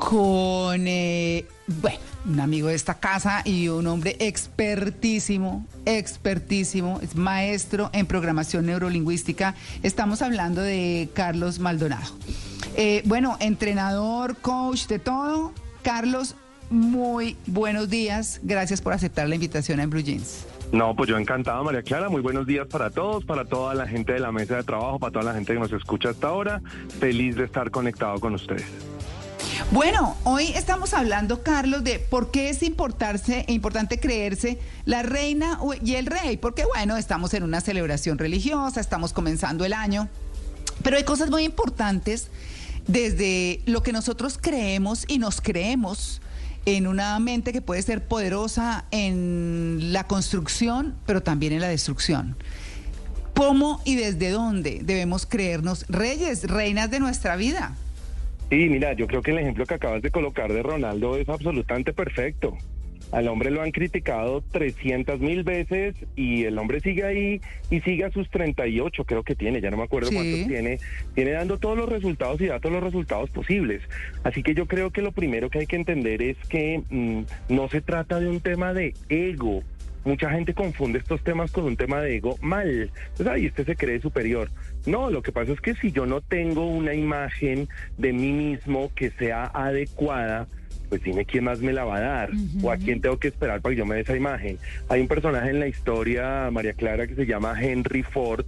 con, eh, bueno, un amigo de esta casa y un hombre expertísimo, expertísimo, es maestro en programación neurolingüística. Estamos hablando de Carlos Maldonado. Eh, bueno, entrenador, coach, de todo. Carlos, muy buenos días. Gracias por aceptar la invitación en Blue Jeans. No, pues yo encantado, María Clara. Muy buenos días para todos, para toda la gente de la mesa de trabajo, para toda la gente que nos escucha hasta ahora. Feliz de estar conectado con ustedes. Bueno, hoy estamos hablando, Carlos, de por qué es importarse, importante creerse la reina y el rey, porque bueno, estamos en una celebración religiosa, estamos comenzando el año, pero hay cosas muy importantes desde lo que nosotros creemos y nos creemos en una mente que puede ser poderosa en la construcción, pero también en la destrucción. ¿Cómo y desde dónde debemos creernos reyes, reinas de nuestra vida? Sí, mira, yo creo que el ejemplo que acabas de colocar de Ronaldo es absolutamente perfecto. Al hombre lo han criticado 300 mil veces y el hombre sigue ahí y sigue a sus 38, creo que tiene, ya no me acuerdo cuántos tiene, tiene dando todos los resultados y da todos los resultados posibles. Así que yo creo que lo primero que hay que entender es que mm, no se trata de un tema de ego. Mucha gente confunde estos temas con un tema de ego mal. Pues ahí este se cree superior. No, lo que pasa es que si yo no tengo una imagen de mí mismo que sea adecuada, pues dime quién más me la va a dar o a quién tengo que esperar para que yo me dé esa imagen. Hay un personaje en la historia, María Clara, que se llama Henry Ford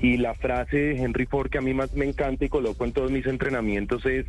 y la frase de Henry Ford que a mí más me encanta y coloco en todos mis entrenamientos es,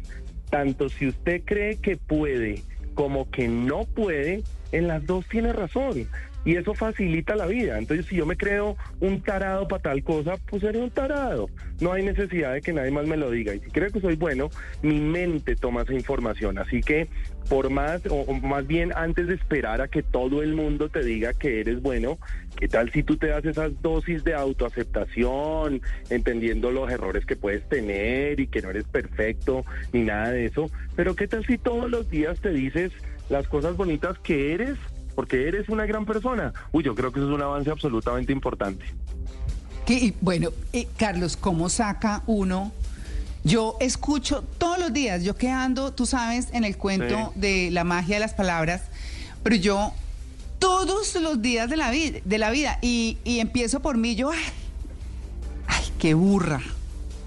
tanto si usted cree que puede como que no puede, en las dos tiene razón y eso facilita la vida. Entonces, si yo me creo un tarado para tal cosa, pues seré un tarado. No hay necesidad de que nadie más me lo diga. Y si creo que soy bueno, mi mente toma esa información. Así que, por más, o, más bien antes de esperar a que todo el mundo te diga que eres bueno, ¿qué tal si tú te das esas dosis de autoaceptación, entendiendo los errores que puedes tener y que no eres perfecto ni nada de eso? Pero ¿qué tal si todos los días te dices las cosas bonitas que eres? Porque eres una gran persona. Uy, yo creo que eso es un avance absolutamente importante. bueno, eh, Carlos, ¿cómo saca uno? Yo escucho todos los días, yo que ando, tú sabes, en el cuento de la magia de las palabras, pero yo todos los días de la, vida, de la vida y, empiezo por mí, yo, ay, qué burra.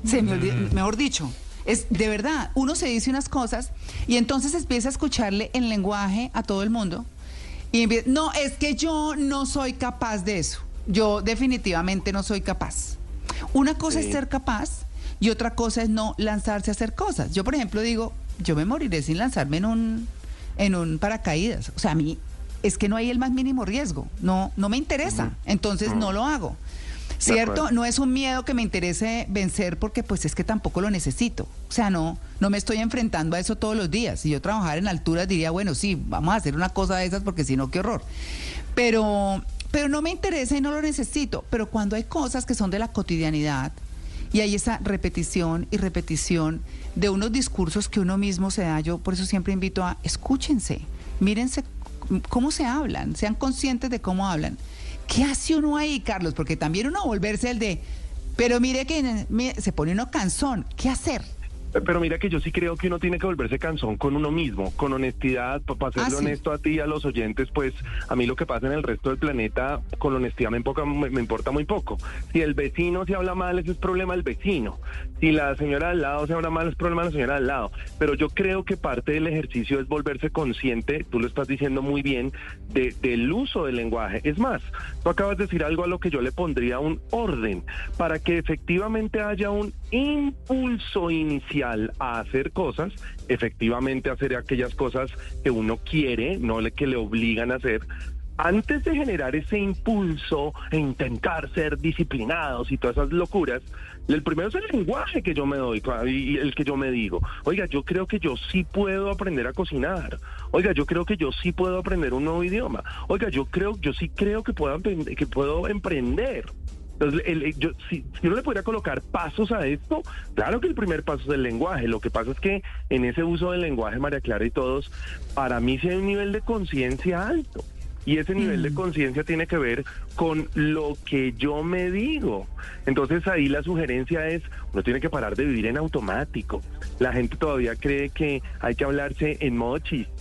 Se me mm. mejor dicho, es de verdad, uno se dice unas cosas y entonces empieza a escucharle el lenguaje a todo el mundo y no, es que yo no soy capaz de eso. Yo definitivamente no soy capaz. Una cosa es ser capaz y otra cosa es no lanzarse a hacer cosas. Yo, por ejemplo, digo, yo me moriré sin lanzarme en un, en un paracaídas. O sea, a mí es que no hay el más mínimo riesgo. No, no me interesa. Entonces no lo hago. ¿Cierto? No es un miedo que me interese vencer porque pues es que tampoco lo necesito. O sea, no, no me estoy enfrentando a eso todos los días. Si yo trabajara en alturas diría, bueno, sí, vamos a hacer una cosa de esas porque si no, qué horror. Pero, pero no me interesa y no lo necesito. Pero cuando hay cosas que son de la cotidianidad y hay esa repetición y repetición de unos discursos que uno mismo se da, yo por eso siempre invito a escúchense, mírense cómo se hablan, sean conscientes de cómo hablan. ¿Qué hace uno ahí, Carlos? Porque también uno volverse el de, pero mire que se pone uno cansón. ¿Qué hacer? Pero mira que yo sí creo que uno tiene que volverse cansón con uno mismo, con honestidad, para serle ah, honesto a ti y a los oyentes, pues a mí lo que pasa en el resto del planeta, con honestidad me, me, importa muy poco. Si el vecino se habla mal, ese es problema del vecino. Si la señora al lado se habla mal, es problema de la señora al lado. Pero yo creo que parte del ejercicio es volverse consciente, tú lo estás diciendo muy bien, de, del uso del lenguaje. Es más, tú acabas de decir algo a lo que yo le pondría un orden, para que efectivamente haya un impulso inicial a hacer cosas, efectivamente hacer aquellas cosas que uno quiere, no le que le obligan a hacer, antes de generar ese impulso e intentar ser disciplinados y todas esas locuras, el primero es el lenguaje que yo me doy y el que yo me digo. Oiga, yo creo que yo sí puedo aprender a cocinar. Oiga, yo creo que yo sí puedo aprender un nuevo idioma. Oiga, yo creo, yo sí creo que puedo, que puedo emprender. Entonces, el, yo, si, uno le pudiera colocar pasos a esto, claro que el primer paso es el lenguaje. Lo que pasa es que en ese uso del lenguaje, María Clara y todos, para mí sí hay un nivel de conciencia alto. Y ese nivel de mm. conciencia tiene que ver con lo que yo me digo. Entonces ahí la sugerencia es, uno tiene que parar de vivir en automático. La gente todavía cree que hay que hablarse en modo chiste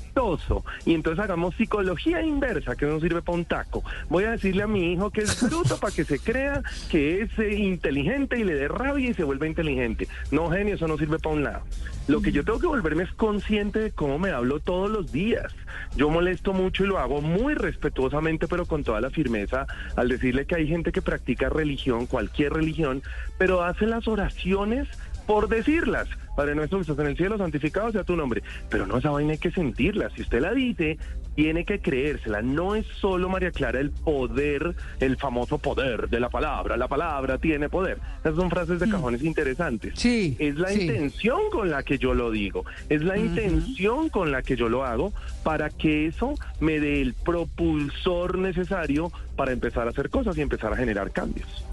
y entonces hagamos psicología inversa, que no sirve para un taco. Voy a decirle a mi hijo que es bruto para que se crea que es eh, inteligente y le dé rabia y se vuelva inteligente. No, genio, eso no sirve para un lado. Lo que yo tengo que volverme es consciente de cómo me hablo todos los días. Yo molesto mucho y lo hago muy respetuosamente, pero con toda la firmeza, al decirle que hay gente que practica religión, cualquier religión, pero hace las oraciones por decirlas. Padre nuestro que estás en el cielo, santificado sea tu nombre. Pero no, esa vaina hay que sentirla. Si usted la dice, tiene que creérsela. No es solo, María Clara, el poder, el famoso poder de la palabra. La palabra tiene poder. Esas son frases de mm. cajones interesantes. Sí. Es la intención con la que yo lo digo. Es la intención con la que yo lo hago para que eso me dé el propulsor necesario para empezar a hacer cosas y empezar a generar cambios.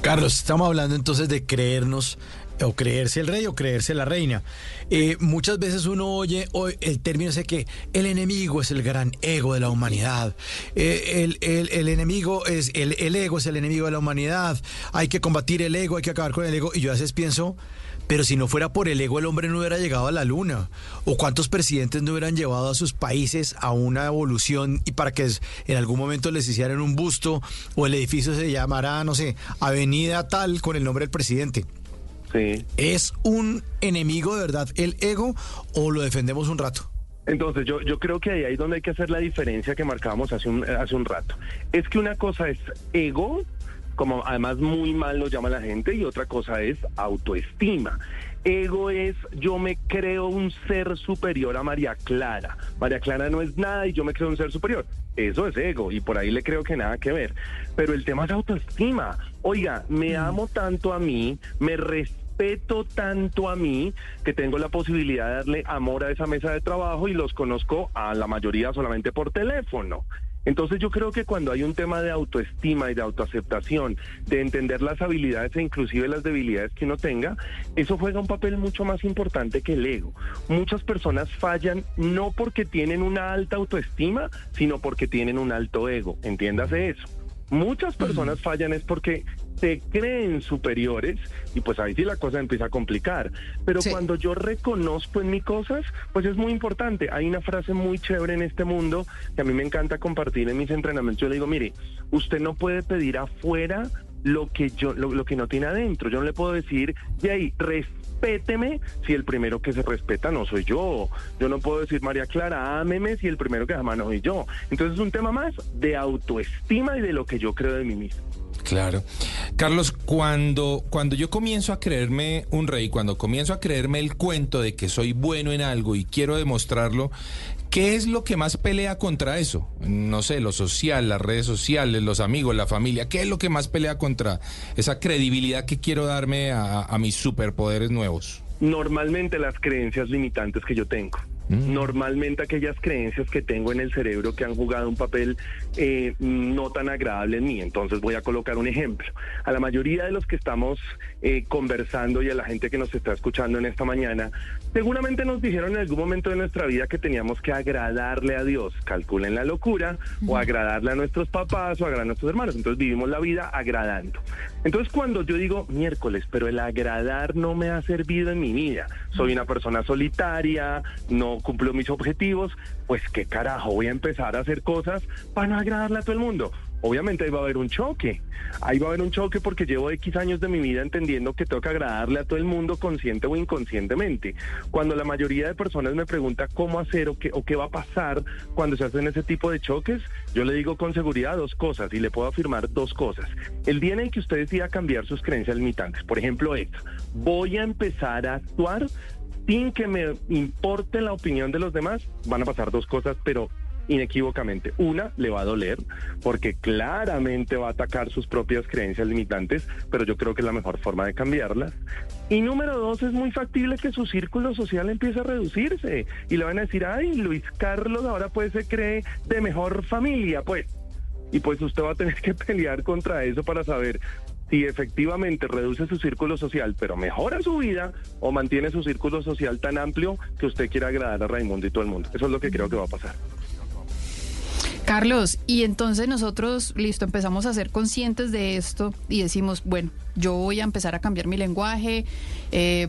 Carlos, estamos hablando entonces de creernos o creerse el rey o creerse la reina. Eh, muchas veces uno oye el término ese que el enemigo es el gran ego de la humanidad. Eh, el, enemigo es, el, el ego es el enemigo de la humanidad. Hay que combatir el ego, hay que acabar con el ego. Y yo a veces pienso, pero si no fuera por el ego, el hombre no hubiera llegado a la luna. ¿O cuántos presidentes no hubieran llevado a sus países a una evolución y para que en algún momento les hicieran un busto o el edificio se llamara, no sé, Avenida tal con el nombre del presidente? ¿Es un enemigo de verdad el ego o lo defendemos un rato? Entonces, yo, yo creo que ahí es donde hay que hacer la diferencia que marcábamos hace un, hace un rato. Es que una cosa es ego, como además muy mal lo llama la gente, y otra cosa es autoestima. Ego es yo me creo un ser superior a María Clara. María Clara no es nada y yo me creo un ser superior. Eso es ego y por ahí le creo que nada que ver. Pero el tema es autoestima. Oiga, me mm. amo tanto a mí, me respeto tanto a mí que tengo la posibilidad de darle amor a esa mesa de trabajo y los conozco a la mayoría solamente por teléfono. Entonces yo creo que cuando hay un tema de autoestima y de autoaceptación, de entender las habilidades e inclusive las debilidades que uno tenga, eso juega un papel mucho más importante que el ego. Muchas personas fallan no porque tienen una alta autoestima, sino porque tienen un alto ego. Entiéndase eso. Muchas personas fallan es porque se creen superiores y pues ahí sí la cosa empieza a complicar. Pero cuando yo reconozco en mis cosas, pues es muy importante. Hay una frase muy chévere en este mundo que a mí me encanta compartir en mis entrenamientos. Yo le digo, mire, usted no puede pedir afuera lo que yo lo, que no tiene adentro. Yo no le puedo decir, y ahí, respéteme si el primero que se respeta no soy yo. Yo no puedo decir, María Clara, ámeme si el primero que jamás no soy yo. Entonces es un tema más de autoestima y de lo que yo creo de mí mismo. Claro. Carlos, cuando, cuando yo comienzo a creerme un rey, cuando comienzo a creerme el cuento de que soy bueno en algo y quiero demostrarlo, ¿qué es lo que más pelea contra eso? No sé, lo social, las redes sociales, los amigos, la familia, ¿qué es lo que más pelea contra esa credibilidad que quiero darme a, mis superpoderes nuevos? Normalmente las creencias limitantes que yo tengo. Mm. Normalmente aquellas creencias que tengo en el cerebro que han jugado un papel eh, no tan agradable en mí. Entonces voy a colocar un ejemplo. A la mayoría de los que estamos eh, conversando y a la gente que nos está escuchando en esta mañana, seguramente nos dijeron en algún momento de nuestra vida que teníamos que agradarle a Dios. Calculen la locura o agradarle a nuestros papás o agradar a nuestros hermanos. Entonces vivimos la vida agradando. Entonces cuando yo digo miércoles, pero el agradar no me ha servido en mi vida. Soy una persona solitaria, no cumplo mis objetivos, pues qué carajo, voy a empezar a hacer cosas para no agradarle a todo el mundo. Obviamente ahí va a haber un choque. Ahí va a haber un choque porque llevo X años de mi vida entendiendo que tengo que agradarle a todo el mundo consciente o inconscientemente. Cuando la mayoría de personas me pregunta cómo hacer o qué, va a pasar cuando se hacen ese tipo de choques, yo le digo con seguridad dos cosas y le puedo afirmar dos cosas. El día en el que usted decida cambiar sus creencias limitantes, por ejemplo, esta, voy a empezar a actuar sin que me importe la opinión de los demás, van a pasar dos cosas, pero inequívocamente. Una, le va a doler, porque claramente va a atacar sus propias creencias limitantes, pero yo creo que es la mejor forma de cambiarlas. Y número dos, es muy factible que su círculo social empiece a reducirse y le van a decir, ay, Luis Carlos ahora pues se cree de mejor familia, pues. Y pues usted va a tener que pelear contra eso para saber si efectivamente reduce su círculo social, pero mejora su vida o mantiene su círculo social tan amplio que usted quiera agradar a Raimundo y todo el mundo. Eso es lo que creo que va a pasar. Carlos, y entonces nosotros, listo, empezamos a ser conscientes de esto y decimos, bueno, yo voy a empezar a cambiar mi lenguaje, eh,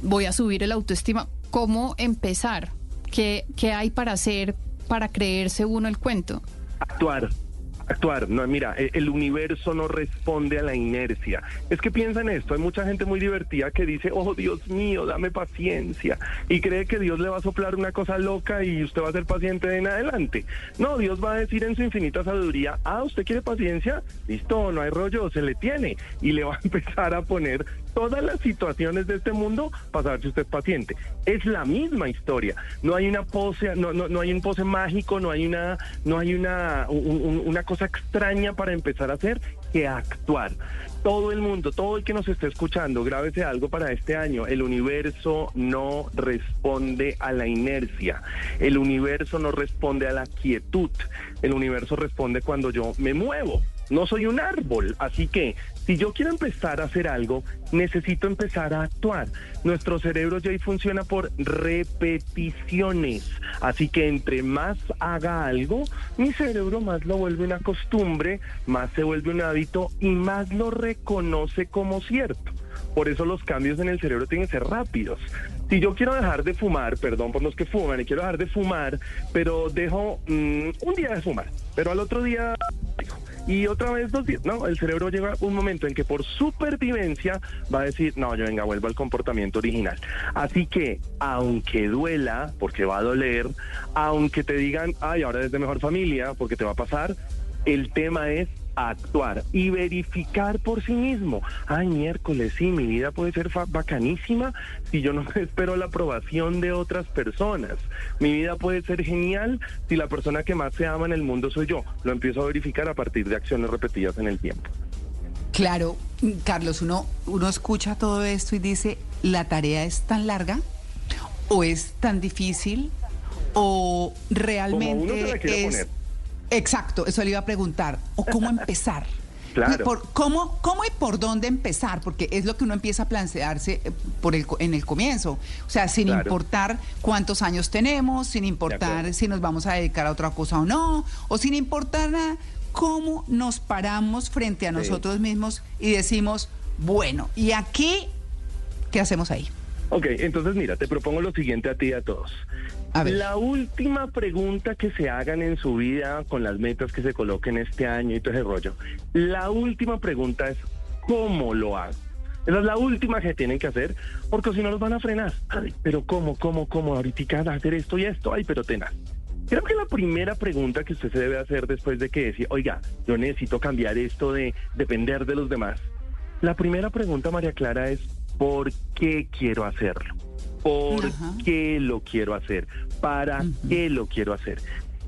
voy a subir el autoestima. ¿Cómo empezar? ¿Qué, ¿Qué hay para hacer para creerse uno el cuento? Actuar actuar. No, mira, e, el universo no responde a la inercia. Es que piensa en esto, hay mucha gente muy divertida que dice, oh Dios mío, dame paciencia, y cree que Dios le va a soplar una cosa loca y usted va a ser paciente de en adelante. No, Dios va a decir en su infinita sabiduría, ah, ¿usted quiere paciencia? Listo, no hay rollo, se le tiene, y le va a empezar a poner todas las situaciones de este mundo para saber si usted es paciente. Es la misma historia. No hay una pose, no, no, no hay un pose mágico, no hay una, no hay una, una cosa extraña para empezar a hacer que actuar. Todo el mundo, todo el que nos esté escuchando, grábese algo para este año. El universo no responde a la inercia. El universo no responde a la quietud. El universo responde cuando yo me muevo. No soy un árbol, así que si yo quiero empezar a hacer algo, necesito empezar a actuar. Nuestro cerebro ya funciona por repeticiones. Así que entre más haga algo, mi cerebro más lo vuelve una costumbre, más se vuelve un hábito y más lo reconoce como cierto. Por eso los cambios en el cerebro tienen que ser rápidos. Si yo quiero dejar de fumar, perdón por los que fuman, y quiero dejar de fumar, pero dejo mm, un día de fumar, pero al otro día y otra vez dos días. No, el cerebro llega un momento en que por supervivencia va a decir, no, yo venga, vuelvo al comportamiento original. Así que, aunque duela, porque va a doler, aunque te digan, ay, ahora eres de mejor familia, porque te va a pasar, el tema es actuar y verificar por sí mismo. Ay, miércoles, sí, mi vida puede ser bacanísima si yo no espero la aprobación de otras personas. Mi vida puede ser genial si la persona que más se ama en el mundo soy yo. Lo empiezo a verificar a partir de acciones repetidas en el tiempo. Claro, Carlos, uno, uno escucha todo esto y dice, ¿la tarea es tan larga? ¿O es tan difícil? ¿O realmente es... Exacto, eso le iba a preguntar. ¿O cómo empezar? Claro. Por, ¿cómo, ¿Cómo y por dónde empezar? Porque es lo que uno empieza a plantearse eh, por el, en el comienzo. O sea, sin importar cuántos años tenemos, sin importar si nos vamos a dedicar a otra cosa o no, o sin importar nada, cómo nos paramos frente a nosotros mismos y decimos, bueno, ¿y aquí qué hacemos ahí? Ok, entonces mira, te propongo lo siguiente a ti y a todos. La última pregunta que se hagan en su vida con las metas que se coloquen este año y todo ese rollo, la última pregunta es ¿cómo lo hago? Esa es la última que tienen que hacer, porque si no los van a frenar. Pero ¿cómo, cómo, cómo? Ahorita hacer esto y esto. Ay, pero tenaz. Creo que la primera pregunta que usted se debe hacer después de que decir, oiga, yo necesito cambiar esto de depender de los demás. La primera pregunta, María Clara, es ¿por qué quiero hacerlo? ¿Por qué lo quiero hacer? ¿Para qué lo quiero hacer?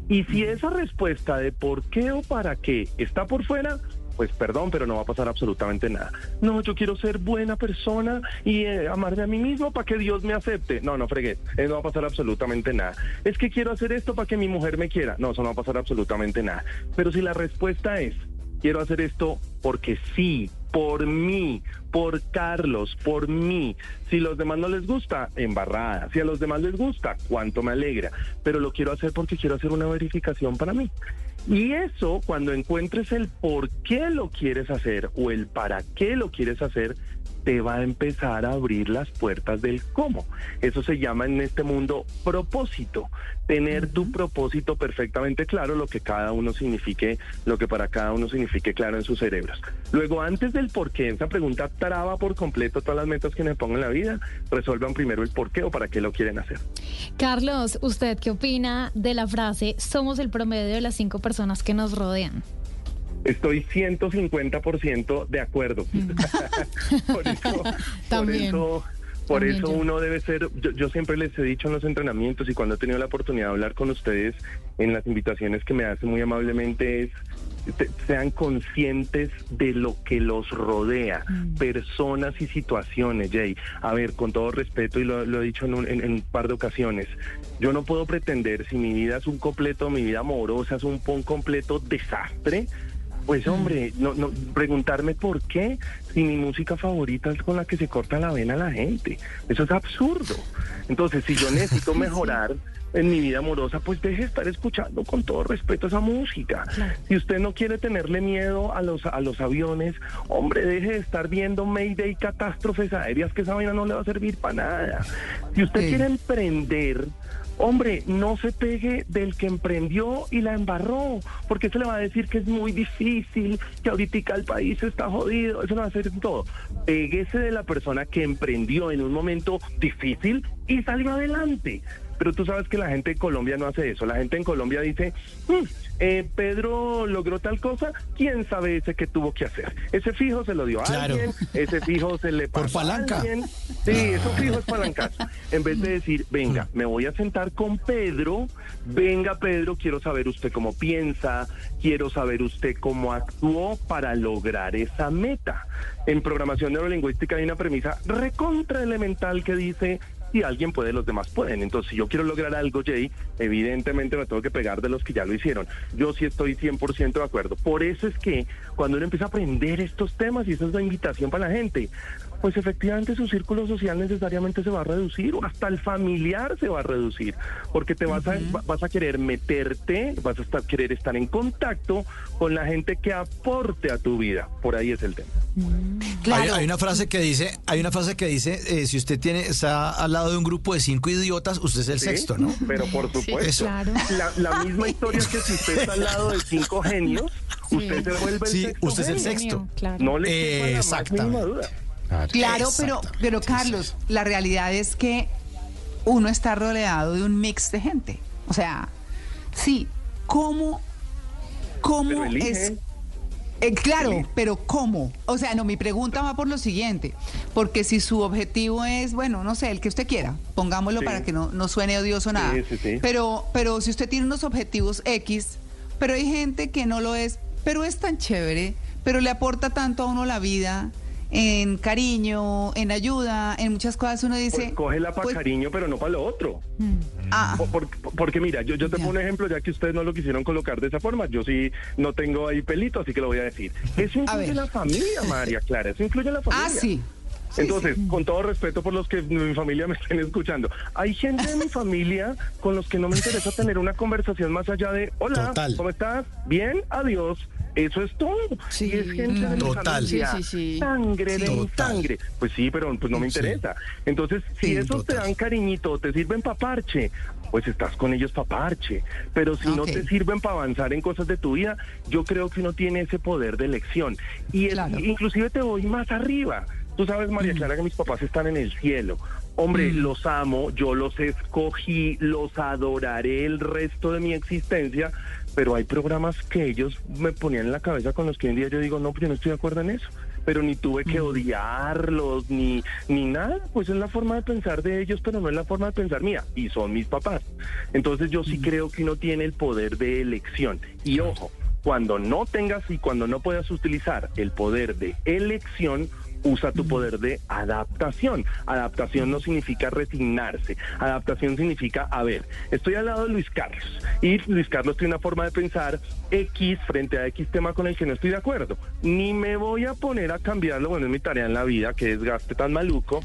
Y si esa respuesta de por qué o para qué está por fuera, pues perdón, pero no va a pasar absolutamente nada. No, yo quiero ser buena persona y eh, amarme a mí mismo para que Dios me acepte. No, no fregué, eso no va a pasar absolutamente nada. Es que quiero hacer esto para que mi mujer me quiera. No, eso no va a pasar absolutamente nada. Pero si la respuesta es, quiero hacer esto porque sí, por mí, por Carlos, por mí. Si los demás no les gusta, embarrada. Si a los demás les gusta, cuánto me alegra. Pero lo quiero hacer porque quiero hacer una verificación para mí. Y eso, cuando encuentres el por qué lo quieres hacer o el para qué lo quieres hacer, te va a empezar a abrir las puertas del cómo. Eso se llama en este mundo propósito. Tener tu propósito perfectamente claro, lo que cada uno signifique, lo que para cada uno signifique claro en sus cerebros. Luego, antes del por qué, esa pregunta traba por completo todas las metas que me pongan en la vida, resuelvan primero el por qué o para qué lo quieren hacer. Carlos, ¿usted qué opina de la frase somos el promedio de las cinco personas que nos rodean? Estoy 150% de acuerdo. Mm. por eso, También. Por eso, uno debe ser, yo, siempre les he dicho en los entrenamientos y cuando he tenido la oportunidad de hablar con ustedes en las invitaciones que me hacen muy amablemente es, sean conscientes de lo que los rodea, mm. personas y situaciones, Jay. A ver, con todo respeto, y lo, he dicho en un, en un, par de ocasiones, yo no puedo pretender si mi vida es un completo, mi vida amorosa es un, un completo desastre, pues hombre, no, no, preguntarme por qué si mi música favorita es con la que se corta la vena a la gente. Eso es absurdo. Entonces, si yo necesito mejorar, en mi vida amorosa, pues deje de estar escuchando con todo respeto esa música. Si usted no quiere tenerle miedo a los, a los aviones, hombre, deje de estar viendo Mayday catástrofes aéreas, que esa vaina no le va a servir para nada. Si usted Sí. quiere emprender, Hombre, no se pegue del que emprendió y la embarró, porque se le va a decir que es muy difícil, que ahorita el país está jodido, eso no va a ser todo. Péguese de la persona que emprendió en un momento difícil y salió adelante. Pero tú sabes que la gente en Colombia no hace eso. La gente en Colombia dice, "Hmm, eh, Pedro logró tal cosa, quién sabe ese que tuvo que hacer. Ese fijo se lo dio a Claro. alguien, ese fijo se le Por pasó a palanca. alguien. Sí, eso fijo es palancazo. En vez de decir, venga, me voy a sentar con Pedro, venga Pedro, quiero saber usted cómo piensa, quiero saber usted cómo actuó para lograr esa meta. En programación neurolingüística hay una premisa recontra elemental que dice, si alguien puede, los demás pueden. Entonces, si yo quiero lograr algo, Jay, evidentemente me tengo que pegar de los que ya lo hicieron. Yo sí estoy 100% de acuerdo. Por eso es que cuando uno empieza a aprender estos temas, y esa es la invitación para la gente, pues efectivamente su círculo social necesariamente se va a reducir, o hasta el familiar se va a reducir, porque te vas a, va- vas a querer meterte, vas a estar, querer estar en contacto con la gente que aporte a tu vida. Por ahí es el tema. Hay, hay una frase que dice, hay una frase que dice, eh, si usted tiene, está al lado de un grupo de cinco idiotas, usted es el ¿Sí? sexto, ¿no? Pero por supuesto. Claro. La, la misma historia que si usted está al lado de cinco genios, usted se vuelve el Sí, sexto usted es el sexto. Claro. No le más Exactamente. duda. Claro, pero, pero Carlos, la realidad es que uno está rodeado de un mix de gente. O sea, sí, ¿cómo, cómo es? Eh, claro, Elige. pero ¿cómo? O sea, no, mi pregunta va por lo siguiente, porque si su objetivo es, bueno, no sé, el que usted quiera, pongámoslo Sí. para que no, no suene odioso nada, sí, sí. Pero, pero si usted tiene unos objetivos X, pero hay gente que no lo es, pero es tan chévere, pero le aporta tanto a uno la vida, en cariño, en ayuda, en muchas cosas uno dice... Pues cógela para pues, cariño, pero no para lo otro. ah, Por- por- porque mira, yo, yo te Ya. pongo un ejemplo, ya que ustedes no lo quisieron colocar de esa forma, yo sí no tengo ahí pelito, así que lo voy a decir. Eso incluye la familia, María Clara, eso incluye la familia. ah, sí. Sí, Entonces, sí. con todo respeto por los que mi familia me estén escuchando, hay gente de mi familia con los que no me interesa tener una conversación más allá de, hola, Total. ¿cómo estás? Bien, adiós. Eso es todo. Sí, y es gente de mi Total. Sí, sí, sí. sangre de Sí. mi Total. sangre. Pues sí, pero pues no me Sí. interesa. Entonces, si Sí, esos te dan cariñito, te sirven para parche, pues estás con ellos para parche. Pero si no te sirven para avanzar en cosas de tu vida, yo creo que uno tiene ese poder de elección. Y Claro. inclusive te voy más arriba. Tú sabes, María Clara, que mis papás están en el cielo. Hombre, los amo, yo los escogí, los adoraré el resto de mi existencia, pero hay programas que ellos me ponían en la cabeza con los que hoy en día yo digo, no, pues yo no estoy de acuerdo en eso. Pero ni tuve que odiarlos, ni, ni nada, pues es la forma de pensar de ellos, pero no es la forma de pensar mía, y son mis papás. Entonces yo sí creo que uno tiene el poder de elección. Y ojo, cuando no tengas y cuando no puedas utilizar el poder de elección, usa tu poder de adaptación. Adaptación no significa resignarse. Adaptación significa, a ver, estoy al lado de Luis Carlos y Luis Carlos tiene una forma de pensar X frente a X tema con el que no estoy de acuerdo. Ni me voy a poner a cambiarlo, bueno, es mi tarea en la vida, que desgaste tan maluco.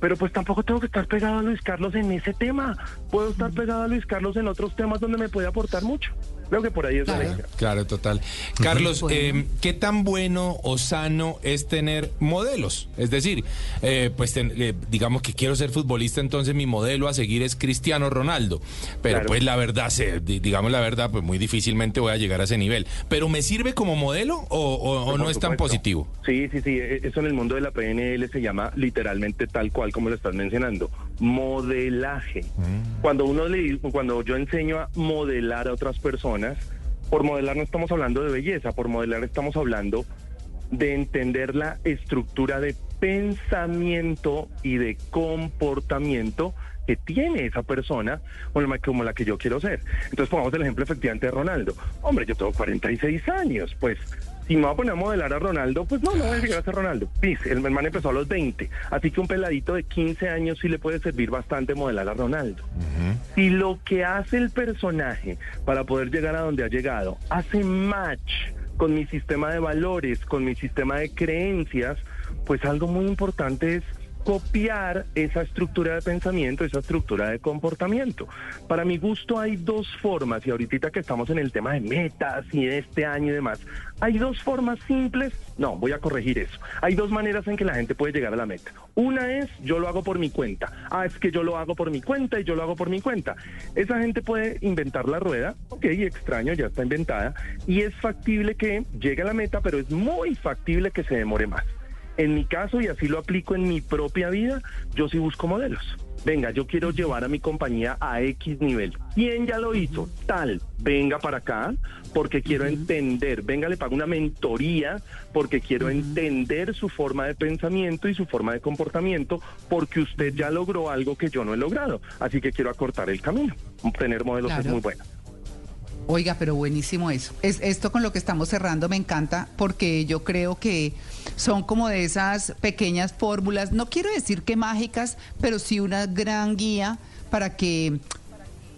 Pero pues tampoco tengo que estar pegado a Luis Carlos en ese tema. Puedo estar pegado a Luis Carlos en otros temas donde me puede aportar mucho. Creo que por ahí es la Claro. lección. Claro, total. Carlos, eh, ¿qué tan bueno o sano es tener modelos? Es decir, eh, pues ten- eh, digamos que quiero ser futbolista, entonces mi modelo a seguir es Cristiano Ronaldo. Pero Claro. pues la verdad, se- digamos la verdad, pues muy difícilmente voy a llegar a ese nivel. ¿Pero me sirve como modelo o, o- o Por no es tan positivo? Sí, sí, sí. e- Eso en el mundo de la PNL se llama literalmente tal cual como lo estás mencionando, modelaje. Cuando uno le, cuando yo enseño a modelar a otras personas, por modelar no estamos hablando de belleza, por modelar estamos hablando de entender la estructura de pensamiento y de comportamiento que tiene esa persona como la, que yo quiero ser. Entonces pongamos el ejemplo efectivamente de Ronaldo. Hombre, yo tengo 46 años, pues si me voy a poner a modelar a Ronaldo, pues no, no voy a llegar a ser Ronaldo. Pis, el hermano empezó a los 20, así que un peladito de 15 años sí le puede servir bastante modelar a Ronaldo. Si lo que hace el personaje para poder llegar a donde ha llegado hace match con mi sistema de valores, con mi sistema de creencias, pues algo muy importante es copiar esa estructura de pensamiento, esa estructura de comportamiento. Para mi gusto hay dos formas, y ahorita que estamos en el tema de metas y de este año y demás, hay dos formas simples, no, voy a corregir eso, hay dos maneras en que la gente puede llegar a la meta. Una es, yo lo hago por mi cuenta, ah, es que yo lo hago por mi cuenta y yo lo hago por mi cuenta. Esa gente puede inventar la rueda, ok, extraño, ya está inventada, y es factible que llegue a la meta, pero es muy factible que se demore más. En mi caso, y así lo aplico en mi propia vida, yo sí busco modelos. Venga, yo quiero llevar a mi compañía a X nivel. ¿Quién ya lo hizo? Tal, venga para acá porque quiero entender. Venga, le pago una mentoría porque quiero entender su forma de pensamiento y su forma de comportamiento porque usted ya logró algo que yo no he logrado. Así que quiero acortar el camino. Tener modelos es muy bueno. Oiga, pero buenísimo eso. Es esto con lo que estamos cerrando me encanta porque yo creo que son como de esas pequeñas fórmulas, no quiero decir que mágicas, pero sí una gran guía para que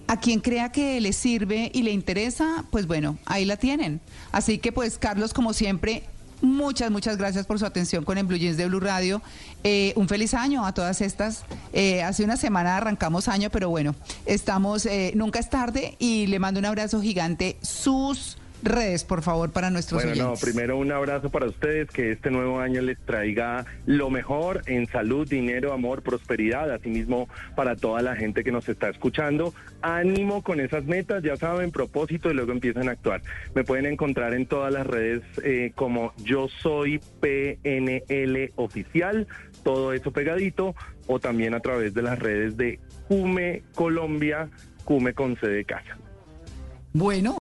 a quien crea que le sirve y le interesa, pues bueno, ahí la tienen. Así que pues Carlos, como siempre, Muchas, muchas gracias por su atención con el Blue Jeans de Blue Radio. Eh, un feliz año a todas estas. Eh, hace una semana arrancamos año, pero bueno, estamos, eh, nunca es tarde y le mando un abrazo gigante. Sus redes, por favor, para nuestros bueno, no, primero un abrazo para ustedes, que este nuevo año les traiga lo mejor en salud, dinero, amor, prosperidad, asimismo para toda la gente que nos está escuchando. Ánimo con esas metas, ya saben, propósito y luego empiezan a actuar. Me pueden encontrar en todas las redes eh, como yo soy PNL oficial, todo eso pegadito, o también a través de las redes de Cume Colombia, Cume con C de casa. Bueno.